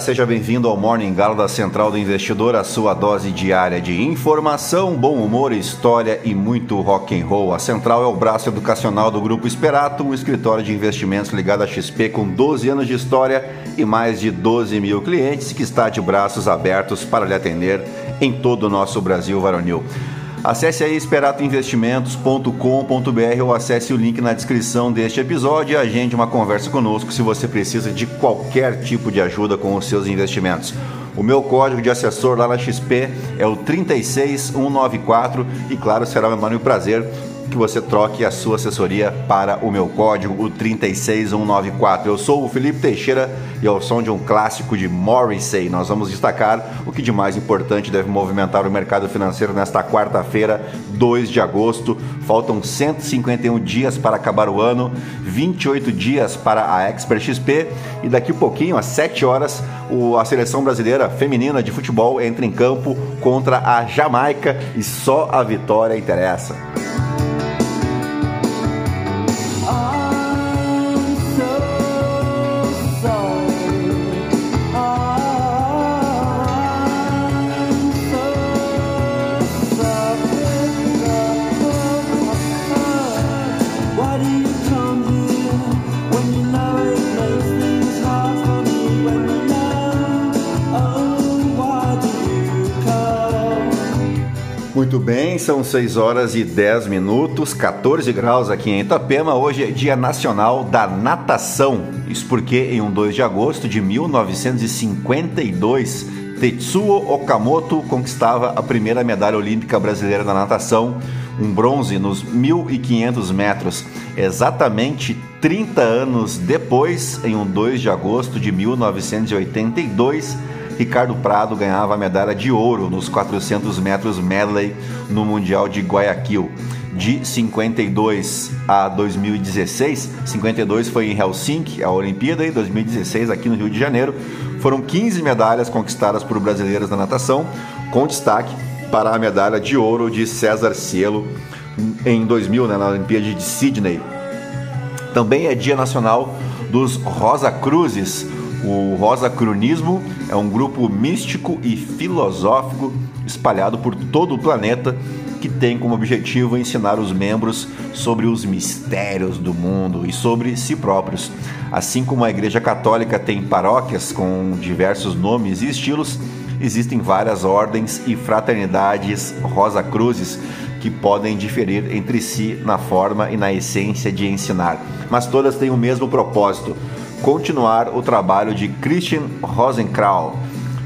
seja bem-vindo ao Morning Galo da Central do Investidor, a sua dose diária de informação, bom humor, história e muito rock and roll. A Central é o braço educacional do Grupo Esperato, um escritório de investimentos ligado à XP com 12 anos de história e mais de 12 mil clientes que está de braços abertos para lhe atender em todo o nosso Brasil varonil. Acesse aí esperatoinvestimentos.com.br ou acesse o link na descrição deste episódio e agende uma conversa conosco se você precisa de qualquer tipo de ajuda com os seus investimentos. O meu código de assessor lá na XP é o 36194 e claro, será um enorme prazer que você troque a sua assessoria para o meu código, o 36194. Eu sou o Felipe Teixeira e ao som de um clássico de Morrissey, nós vamos destacar o que de mais importante deve movimentar o mercado financeiro nesta quarta-feira, 2 de agosto. Faltam 151 dias para acabar o ano, 28 dias para a Expert XP e daqui a pouquinho, às 7 horas, a seleção brasileira feminina de futebol entra em campo contra a Jamaica e só a vitória interessa. São 6 horas e 10 minutos, 14 graus aqui em Itapema. Hoje é Dia Nacional da Natação. Isso porque em um 2 de agosto de 1952, Tetsuo Okamoto conquistava a primeira medalha olímpica brasileira na natação, um bronze nos 1500 metros. Exatamente 30 anos depois, em um 2 de agosto de 1982, Ricardo Prado ganhava a medalha de ouro nos 400 metros medley no Mundial de Guayaquil. De 52 a 2016, 52 foi em Helsinki, a Olimpíada, e 2016 aqui no Rio de Janeiro. Foram 15 medalhas conquistadas por brasileiros na natação, com destaque para a medalha de ouro de César Cielo em 2000, né, na Olimpíada de Sydney. Também é Dia Nacional dos Rosa Cruzes, o Rosacronismo é um grupo místico e filosófico espalhado por todo o planeta que tem como objetivo ensinar os membros sobre os mistérios do mundo e sobre si próprios. Assim como a Igreja Católica tem paróquias com diversos nomes e estilos, existem várias ordens e fraternidades Rosa Cruzes que podem diferir entre si na forma e na essência de ensinar, mas todas têm o mesmo propósito continuar o trabalho de Christian Rosenkrau,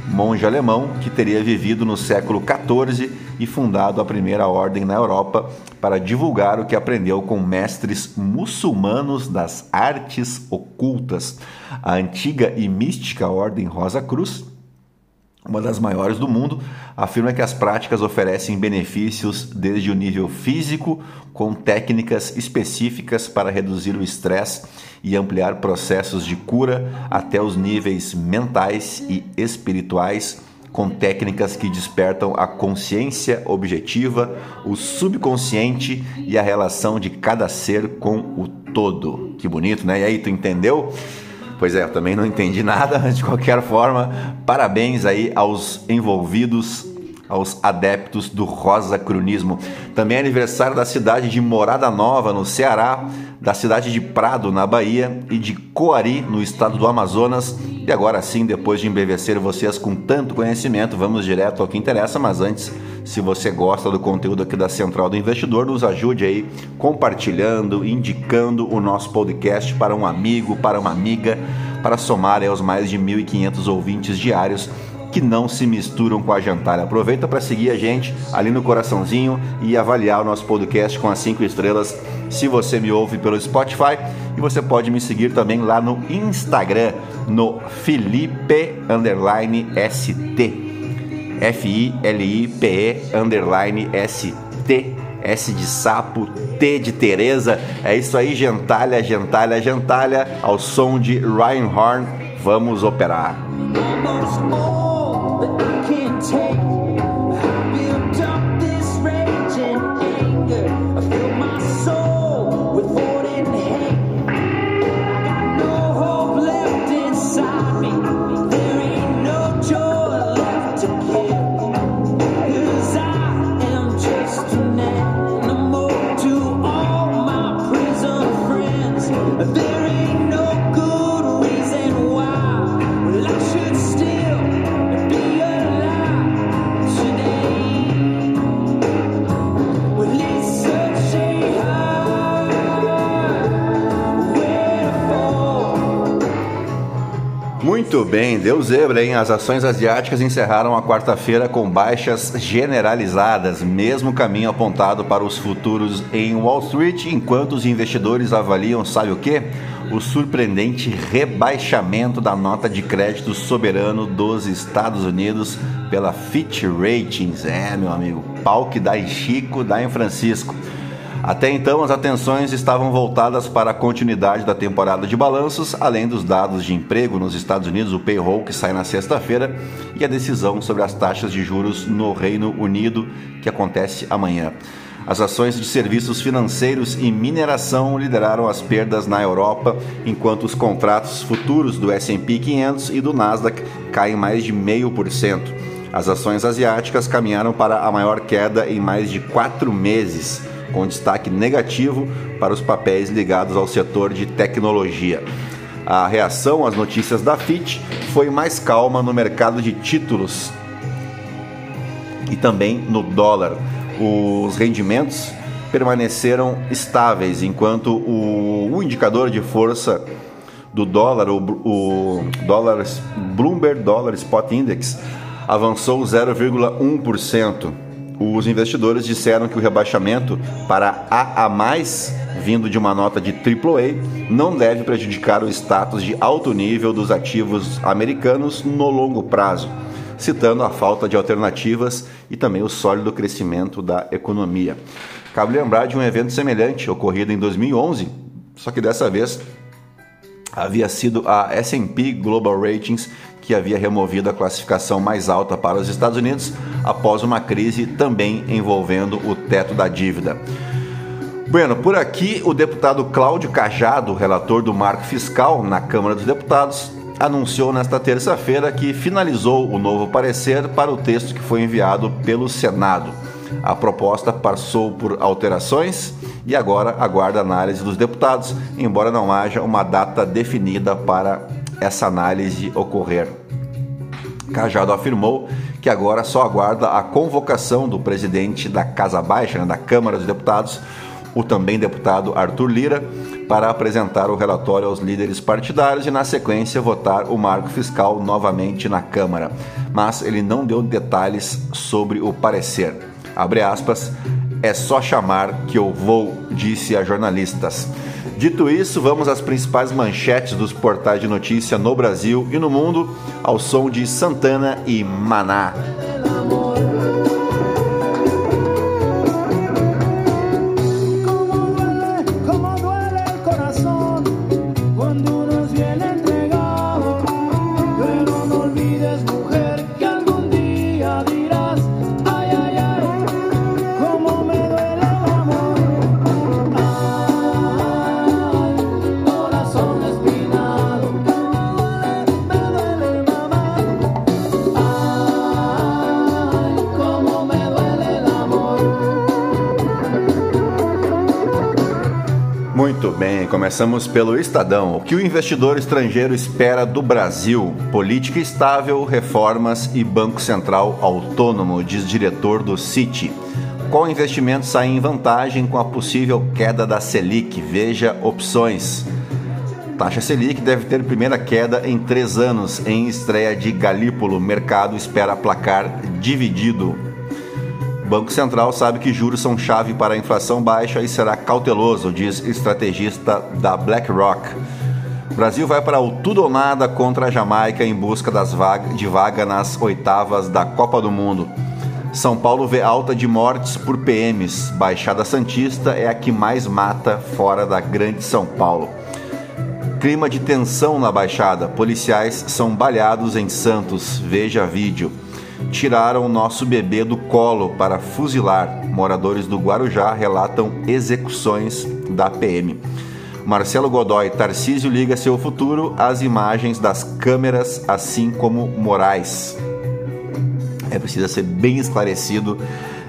monge alemão que teria vivido no século XIV e fundado a primeira ordem na Europa para divulgar o que aprendeu com mestres muçulmanos das artes ocultas. A antiga e mística Ordem Rosa Cruz uma das maiores do mundo, afirma que as práticas oferecem benefícios desde o nível físico, com técnicas específicas para reduzir o estresse e ampliar processos de cura, até os níveis mentais e espirituais, com técnicas que despertam a consciência objetiva, o subconsciente e a relação de cada ser com o todo. Que bonito, né? E aí, tu entendeu? Pois é, eu também não entendi nada, mas de qualquer forma, parabéns aí aos envolvidos, aos adeptos do rosa cronismo. Também é aniversário da cidade de Morada Nova, no Ceará, da cidade de Prado, na Bahia, e de Coari, no estado do Amazonas. E agora sim, depois de embevecer vocês com tanto conhecimento, vamos direto ao que interessa, mas antes, se você gosta do conteúdo aqui da Central do Investidor, nos ajude aí compartilhando, indicando o nosso podcast para um amigo, para uma amiga, para somar aos mais de 1.500 ouvintes diários que não se misturam com a jantar. Aproveita para seguir a gente ali no coraçãozinho e avaliar o nosso podcast com as cinco estrelas se você me ouve pelo Spotify. E você pode me seguir também lá no Instagram, no Felipe underline ST. F-I-L-I-P-E underline S-T. S de sapo, T de Teresa. É isso aí, gentalha, gentalha, gentalha. Ao som de Ryan Horn, vamos operar. Muito There is bem, deu zebra, hein? As ações asiáticas encerraram a quarta-feira com baixas generalizadas, mesmo caminho apontado para os futuros em Wall Street, enquanto os investidores avaliam, sabe o que? O surpreendente rebaixamento da nota de crédito soberano dos Estados Unidos pela Fitch Ratings. É, meu amigo, pau que dá em Chico, dá em Francisco. Até então, as atenções estavam voltadas para a continuidade da temporada de balanços, além dos dados de emprego nos Estados Unidos, o payroll que sai na sexta-feira e a decisão sobre as taxas de juros no Reino Unido, que acontece amanhã. As ações de serviços financeiros e mineração lideraram as perdas na Europa, enquanto os contratos futuros do S&P 500 e do Nasdaq caem mais de 0,5%. As ações asiáticas caminharam para a maior queda em mais de quatro meses com destaque negativo para os papéis ligados ao setor de tecnologia. A reação às notícias da FIT foi mais calma no mercado de títulos e também no dólar. Os rendimentos permaneceram estáveis, enquanto o, o indicador de força do dólar, o, o Bloomberg Dollar Spot Index, avançou 0,1% os investidores disseram que o rebaixamento para AA+, vindo de uma nota de AAA, não deve prejudicar o status de alto nível dos ativos americanos no longo prazo, citando a falta de alternativas e também o sólido crescimento da economia. Cabe lembrar de um evento semelhante ocorrido em 2011, só que dessa vez havia sido a S&P Global Ratings que havia removido a classificação mais alta para os Estados Unidos após uma crise também envolvendo o teto da dívida. Bueno, por aqui o deputado Cláudio Cajado, relator do marco fiscal na Câmara dos Deputados, anunciou nesta terça-feira que finalizou o novo parecer para o texto que foi enviado pelo Senado. A proposta passou por alterações e agora aguarda análise dos deputados, embora não haja uma data definida para essa análise ocorrer. Cajado afirmou que agora só aguarda a convocação do presidente da Casa Baixa, né, da Câmara dos Deputados, o também deputado Arthur Lira, para apresentar o relatório aos líderes partidários e, na sequência, votar o marco fiscal novamente na Câmara. Mas ele não deu detalhes sobre o parecer. Abre aspas, é só chamar que eu vou, disse a jornalistas. Dito isso, vamos às principais manchetes dos portais de notícia no Brasil e no mundo, ao som de Santana e Maná. Começamos pelo Estadão. O que o investidor estrangeiro espera do Brasil? Política estável, reformas e Banco Central autônomo, diz diretor do Citi. Qual investimento sai em vantagem com a possível queda da Selic? Veja opções. Taxa Selic deve ter primeira queda em três anos em estreia de Galípolo. Mercado espera placar dividido. Banco Central sabe que juros são chave para a inflação baixa e será cauteloso, diz estrategista da BlackRock. Brasil vai para o tudo ou nada contra a Jamaica em busca das vaga, de vaga nas oitavas da Copa do Mundo. São Paulo vê alta de mortes por PMs. Baixada Santista é a que mais mata fora da Grande São Paulo. Clima de tensão na Baixada. Policiais são baleados em Santos. Veja vídeo tiraram nosso bebê do colo para fuzilar. Moradores do Guarujá relatam execuções da PM. Marcelo Godoy, Tarcísio liga seu futuro às imagens das câmeras, assim como Moraes. É preciso ser bem esclarecido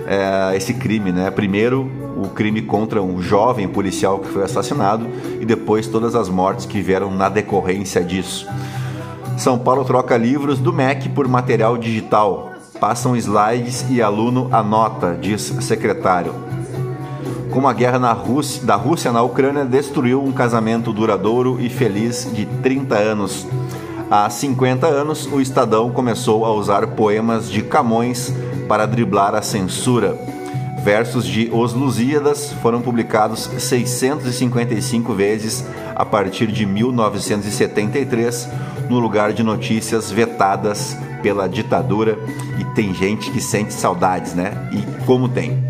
é, esse crime, né? Primeiro, o crime contra um jovem policial que foi assassinado e depois todas as mortes que vieram na decorrência disso. São Paulo troca livros do MEC por material digital. Passam slides e aluno anota, diz secretário. Como a guerra na Rússia, da Rússia na Ucrânia destruiu um casamento duradouro e feliz de 30 anos. Há 50 anos, o Estadão começou a usar poemas de Camões para driblar a censura. Versos de Os Lusíadas foram publicados 655 vezes a partir de 1973, no lugar de notícias vetadas pela ditadura. E tem gente que sente saudades, né? E como tem.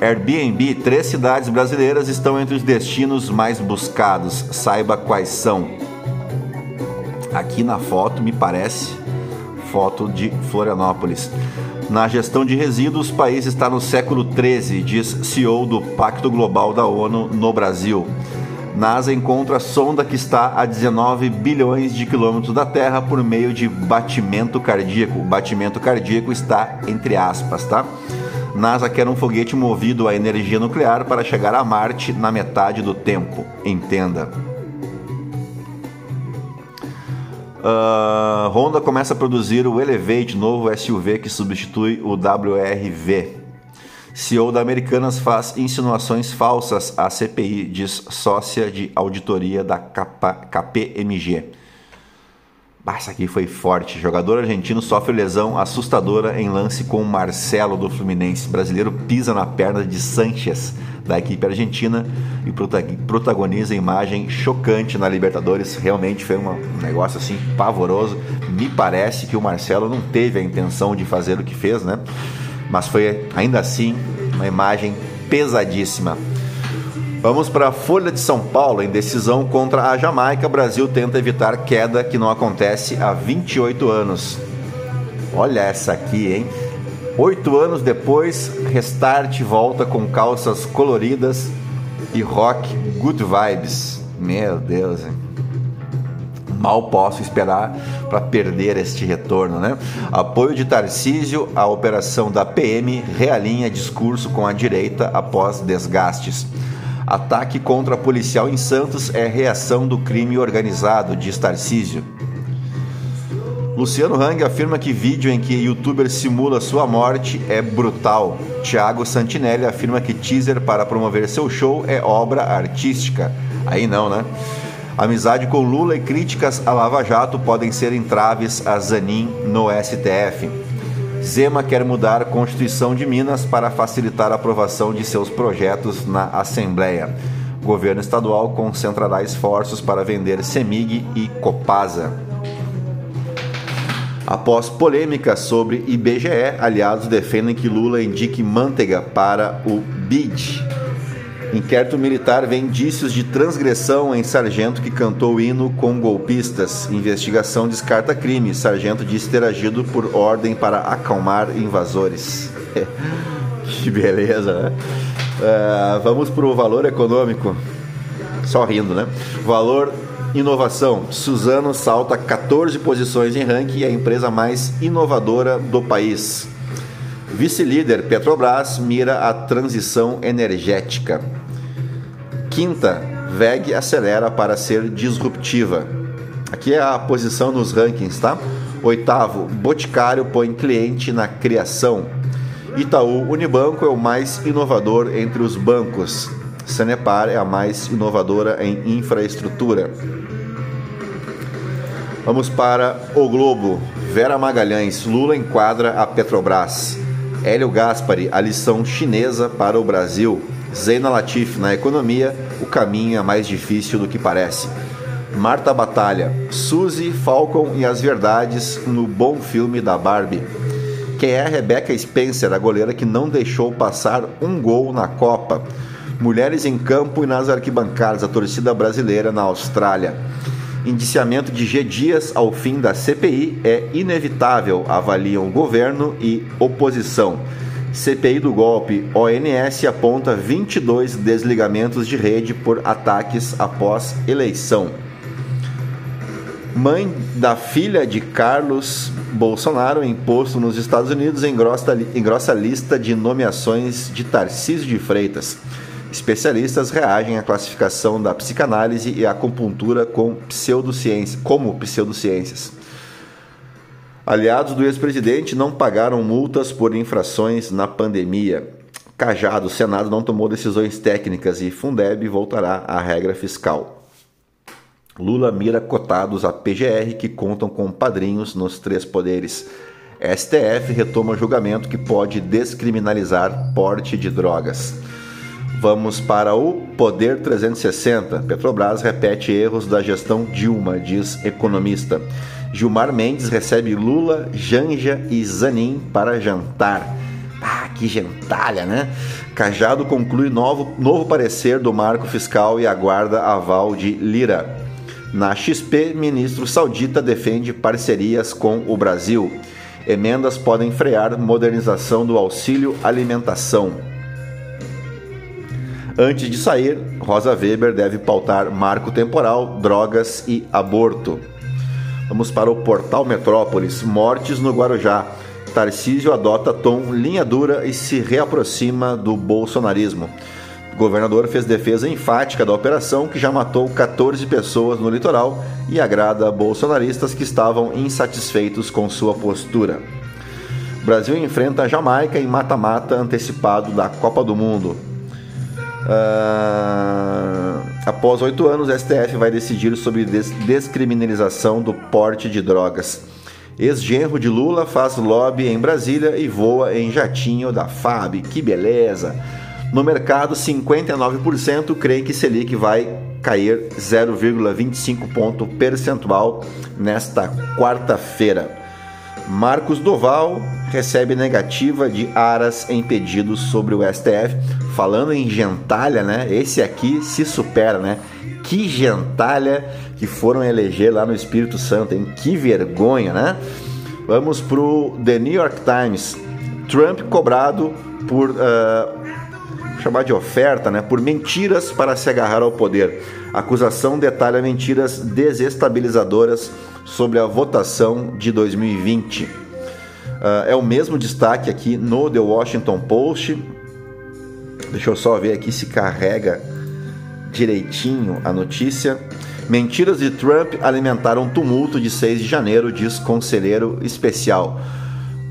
Airbnb, três cidades brasileiras estão entre os destinos mais buscados. Saiba quais são. Aqui na foto, me parece, foto de Florianópolis. Na gestão de resíduos, o país está no século 13, diz CEO do Pacto Global da ONU no Brasil. NASA encontra sonda que está a 19 bilhões de quilômetros da Terra por meio de batimento cardíaco. Batimento cardíaco está entre aspas, tá? NASA quer um foguete movido a energia nuclear para chegar a Marte na metade do tempo. Entenda. Uh, Honda começa a produzir o Elevate, novo SUV que substitui o WRV. CEO da Americanas faz insinuações falsas à CPI, diz sócia de auditoria da KPMG. Essa aqui foi forte. Jogador argentino sofre lesão assustadora em lance com Marcelo do Fluminense. Brasileiro pisa na perna de Sanches da equipe argentina e protagoniza imagem chocante na Libertadores. Realmente foi um negócio assim pavoroso. Me parece que o Marcelo não teve a intenção de fazer o que fez, né? Mas foi ainda assim uma imagem pesadíssima. Vamos para a Folha de São Paulo. Em decisão contra a Jamaica, Brasil tenta evitar queda que não acontece há 28 anos. Olha essa aqui, hein? Oito anos depois, Restart volta com calças coloridas e rock good vibes. Meu Deus, hein? Mal posso esperar para perder este retorno, né? Apoio de Tarcísio à operação da PM realinha discurso com a direita após desgastes. Ataque contra policial em Santos é reação do crime organizado, diz Tarcísio. Luciano Hang afirma que vídeo em que youtuber simula sua morte é brutal. Thiago Santinelli afirma que teaser para promover seu show é obra artística. Aí não, né? Amizade com Lula e críticas a Lava Jato podem ser entraves a Zanin no STF. Zema quer mudar a Constituição de Minas para facilitar a aprovação de seus projetos na Assembleia. O governo estadual concentrará esforços para vender Semig e Copasa. Após polêmica sobre IBGE, aliados defendem que Lula indique Manteiga para o BID. Inquérito militar vê indícios de transgressão em sargento que cantou hino com golpistas. Investigação descarta crime. Sargento diz ter agido por ordem para acalmar invasores. que beleza, né? Uh, vamos para o valor econômico. Só rindo, né? Valor inovação. Suzano salta 14 posições em ranking e é a empresa mais inovadora do país. Vice-líder Petrobras mira a transição energética. Quinta, VEG acelera para ser disruptiva. Aqui é a posição nos rankings, tá? Oitavo, Boticário põe cliente na criação. Itaú Unibanco é o mais inovador entre os bancos. Sanepar é a mais inovadora em infraestrutura. Vamos para o Globo. Vera Magalhães, Lula enquadra a Petrobras. Hélio Gaspari, a lição chinesa para o Brasil. Zeina Latif, na economia, o caminho é mais difícil do que parece. Marta Batalha, Suzy, Falcon e as Verdades no bom filme da Barbie. Quem é Rebecca Spencer, a goleira que não deixou passar um gol na Copa. Mulheres em campo e nas arquibancadas, a torcida brasileira na Austrália. Indiciamento de G. Dias ao fim da CPI é inevitável, avaliam governo e oposição. CPI do golpe, ONS aponta 22 desligamentos de rede por ataques após eleição. Mãe da filha de Carlos Bolsonaro, imposto nos Estados Unidos, engrossa, engrossa lista de nomeações de Tarcísio de Freitas. Especialistas reagem à classificação da psicanálise e acupuntura com pseudociência, como pseudociências. Aliados do ex-presidente não pagaram multas por infrações na pandemia. Cajado, o Senado não tomou decisões técnicas e Fundeb voltará à regra fiscal. Lula mira cotados a PGR que contam com padrinhos nos três poderes. STF retoma julgamento que pode descriminalizar porte de drogas. Vamos para o Poder 360. Petrobras repete erros da gestão Dilma, diz economista. Gilmar Mendes recebe Lula, Janja e Zanin para jantar. Ah, que gentalha, né? Cajado conclui novo, novo parecer do marco fiscal e aguarda aval de Lira. Na XP, ministro saudita defende parcerias com o Brasil. Emendas podem frear modernização do auxílio alimentação. Antes de sair, Rosa Weber deve pautar marco temporal, drogas e aborto. Vamos para o portal Metrópolis. Mortes no Guarujá. Tarcísio adota tom linha dura e se reaproxima do bolsonarismo. O governador fez defesa enfática da operação que já matou 14 pessoas no litoral e agrada bolsonaristas que estavam insatisfeitos com sua postura. O Brasil enfrenta a Jamaica em mata-mata antecipado da Copa do Mundo. Uh, após oito anos, o STF vai decidir sobre des descriminalização do porte de drogas. Ex-genro de Lula faz lobby em Brasília e voa em jatinho da FAB. Que beleza! No mercado, 59% creem que Selic vai cair 0,25 ponto percentual nesta quarta-feira. Marcos Doval recebe negativa de Aras em pedidos sobre o STF. Falando em gentalha, né? Esse aqui se supera, né? Que gentalha que foram eleger lá no Espírito Santo, hein? Que vergonha, né? Vamos pro The New York Times. Trump cobrado por uh, chamar de oferta, né? Por mentiras para se agarrar ao poder. A acusação detalha mentiras desestabilizadoras sobre a votação de 2020. Uh, ah, é o mesmo destaque aqui no The Washington Post. Deixa eu só ver aqui se carrega direitinho a notícia. Mentiras de Trump alimentaram tumulto de 6 de janeiro, diz conselheiro especial.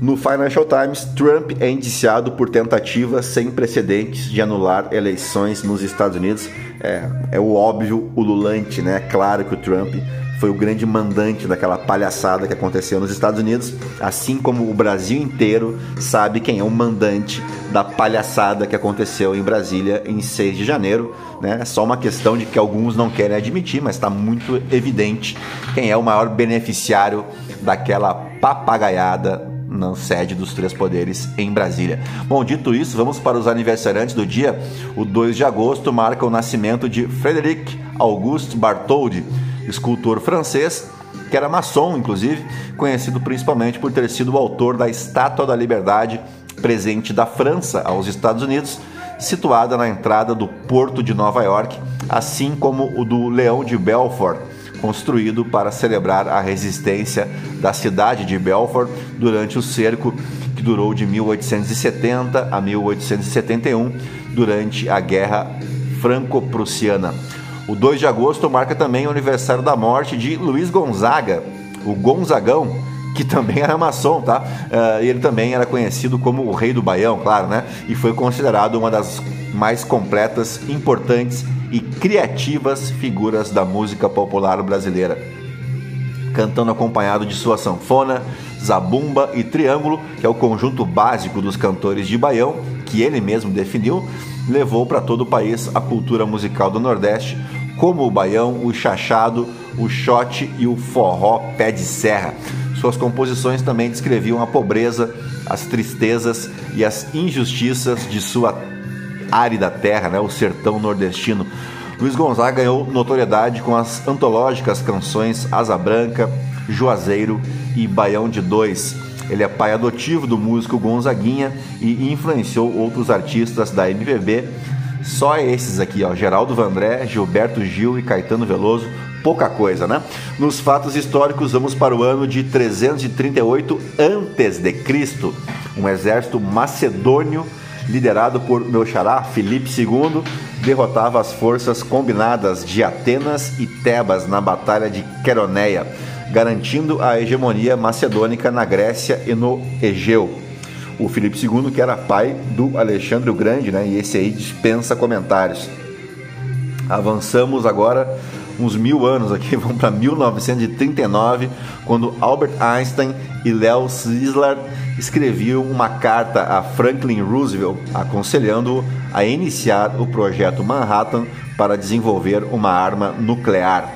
No Financial Times, Trump é indiciado por tentativa sem precedentes de anular eleições nos Estados Unidos. É, é o óbvio ululante, né? Claro que o Trump foi o grande mandante daquela palhaçada que aconteceu nos Estados Unidos, assim como o Brasil inteiro sabe quem é o mandante da palhaçada que aconteceu em Brasília em 6 de janeiro. Né? É só uma questão de que alguns não querem admitir, mas está muito evidente quem é o maior beneficiário daquela papagaiada na sede dos Três Poderes em Brasília. Bom, dito isso, vamos para os aniversariantes do dia. O 2 de agosto marca o nascimento de Frédéric Auguste Bartholdi, escultor francês, que era maçom, inclusive, conhecido principalmente por ter sido o autor da Estátua da Liberdade, presente da França aos Estados Unidos, situada na entrada do Porto de Nova York, assim como o do Leão de Belfort, construído para celebrar a resistência da cidade de Belfort durante o cerco que durou de 1870 a 1871, durante a Guerra Franco-Prussiana. O 2 de agosto marca também o aniversário da morte de Luiz Gonzaga, o Gonzagão, que também era maçom, tá? Uh, ele também era conhecido como o Rei do Baião, claro, né? E foi considerado uma das mais completas, importantes e criativas figuras da música popular brasileira. Cantando acompanhado de sua sanfona, zabumba e triângulo, que é o conjunto básico dos cantores de Baião, que ele mesmo definiu, levou para todo o país a cultura musical do Nordeste, como o baião, o chachado, o shot e o forró pé de serra. Suas composições também descreviam a pobreza, as tristezas e as injustiças de sua árida terra, né, o sertão nordestino. Luiz Gonzaga ganhou notoriedade com as antológicas canções Asa Branca, Juazeiro e Baião de Dois. Ele é pai adotivo do músico Gonzaguinha e influenciou outros artistas da MPB só esses aqui, ó, Geraldo Vandré, Gilberto Gil e Caetano Veloso, pouca coisa, né? Nos fatos históricos, vamos para o ano de 338 antes de Cristo. Um exército macedônio liderado por meu xará Filipe II derrotava as forças combinadas de Atenas e Tebas na batalha de Queroneia, garantindo a hegemonia macedônica na Grécia e no Egeu o Felipe II, que era pai do Alexandre o Grande, né? E esse aí dispensa comentários. Avançamos agora uns mil anos aqui, vamos para 1939, quando Albert Einstein e Leo Szilard escreviam uma carta a Franklin Roosevelt aconselhando-o a iniciar o projeto Manhattan para desenvolver uma arma nuclear.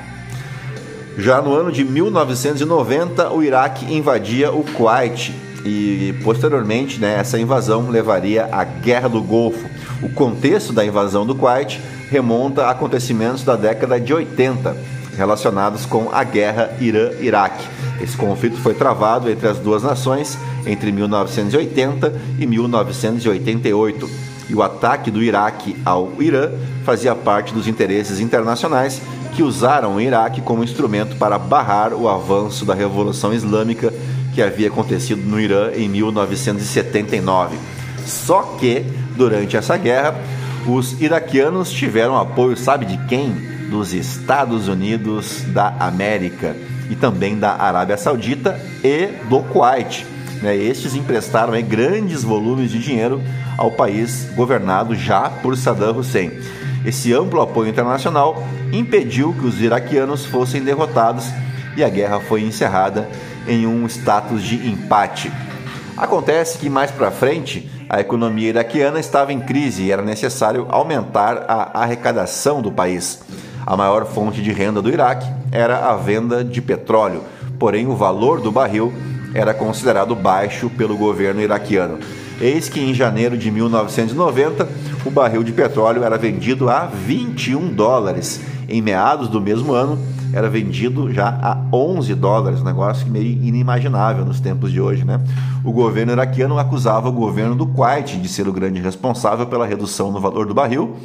Já no ano de 1990, o Iraque invadia o Kuwait e posteriormente né, essa invasão levaria à Guerra do Golfo. O contexto da invasão do Kuwait remonta a acontecimentos da década de 80 relacionados com a Guerra Irã-Iraque. Esse conflito foi travado entre as duas nações entre 1980 e 1988. E o ataque do Iraque ao Irã fazia parte dos interesses internacionais que usaram o Iraque como instrumento para barrar o avanço da Revolução Islâmica que havia acontecido no Irã em 1979. Só que, durante essa guerra, os iraquianos tiveram apoio, sabe de quem? Dos Estados Unidos da América e também da Arábia Saudita e do Kuwait. Né? Estes emprestaram grandes volumes de dinheiro ao país governado já por Saddam Hussein. Esse amplo apoio internacional impediu que os iraquianos fossem derrotados e a guerra foi encerrada em um status de empate. Acontece que mais para frente a economia iraquiana estava em crise e era necessário aumentar a arrecadação do país. A maior fonte de renda do Iraque era a venda de petróleo, porém o valor do barril era considerado baixo pelo governo iraquiano. Eis que em janeiro de 1990 o barril de petróleo era vendido a 21 dólares. Em meados do mesmo ano era vendido já a 11 dólares, um negócio meio inimaginável nos tempos de hoje, né? O governo iraquiano acusava o governo do Kuwait de ser o grande responsável pela redução no valor do barril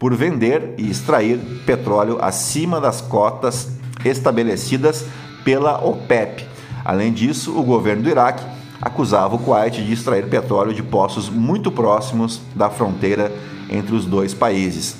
por vender e extrair petróleo acima das cotas estabelecidas pela OPEP. Além disso, o governo do Iraque acusava o Kuwait de extrair petróleo de poços muito próximos da fronteira entre os dois países.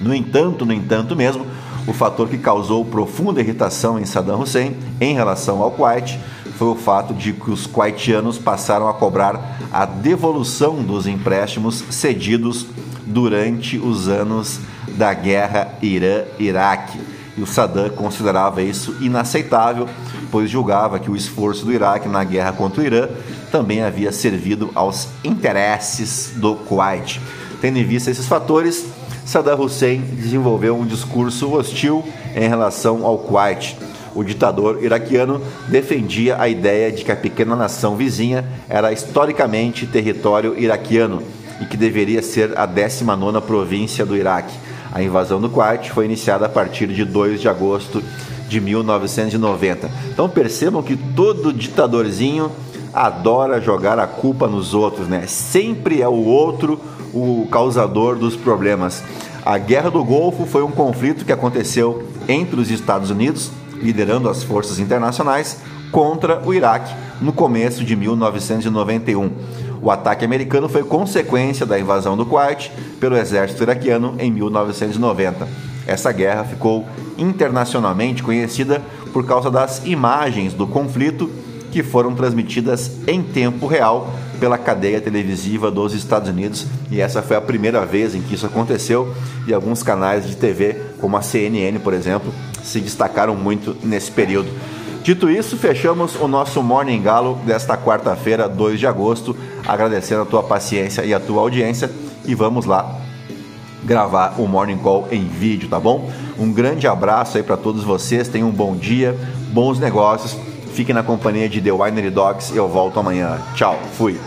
No entanto, no entanto mesmo, o fator que causou profunda irritação em Saddam Hussein em relação ao Kuwait foi o fato de que os kuwaitianos passaram a cobrar a devolução dos empréstimos cedidos durante os anos da guerra Irã-Iraque. E o Saddam considerava isso inaceitável, pois julgava que o esforço do Iraque na guerra contra o Irã também havia servido aos interesses do Kuwait. Tendo em vista esses fatores, Saddam Hussein desenvolveu um discurso hostil em relação ao Kuwait. O ditador iraquiano defendia a ideia de que a pequena nação vizinha era historicamente território iraquiano e que deveria ser a 19ª província do Iraque. A invasão do Kuwait foi iniciada a partir de 2 de agosto de 1990. Então percebam que todo ditadorzinho adora jogar a culpa nos outros, né? Sempre é o outro o causador dos problemas. A Guerra do Golfo foi um conflito que aconteceu entre os Estados Unidos, liderando as forças internacionais, contra o Iraque no começo de 1991. O ataque americano foi consequência da invasão do Kuwait pelo exército iraquiano em 1990. Essa guerra ficou internacionalmente conhecida por causa das imagens do conflito que foram transmitidas em tempo real pela cadeia televisiva dos Estados Unidos e essa foi a primeira vez em que isso aconteceu e alguns canais de TV, como a CNN, por exemplo, se destacaram muito nesse período. Dito isso, fechamos o nosso Morning Galo desta quarta-feira, 2 de agosto, agradecendo a tua paciência e a tua audiência e vamos lá gravar o Morning Call em vídeo, tá bom? Um grande abraço aí para todos vocês, tenham um bom dia, bons negócios Fique na companhia de The Winery Dogs eu volto amanhã. Tchau, fui.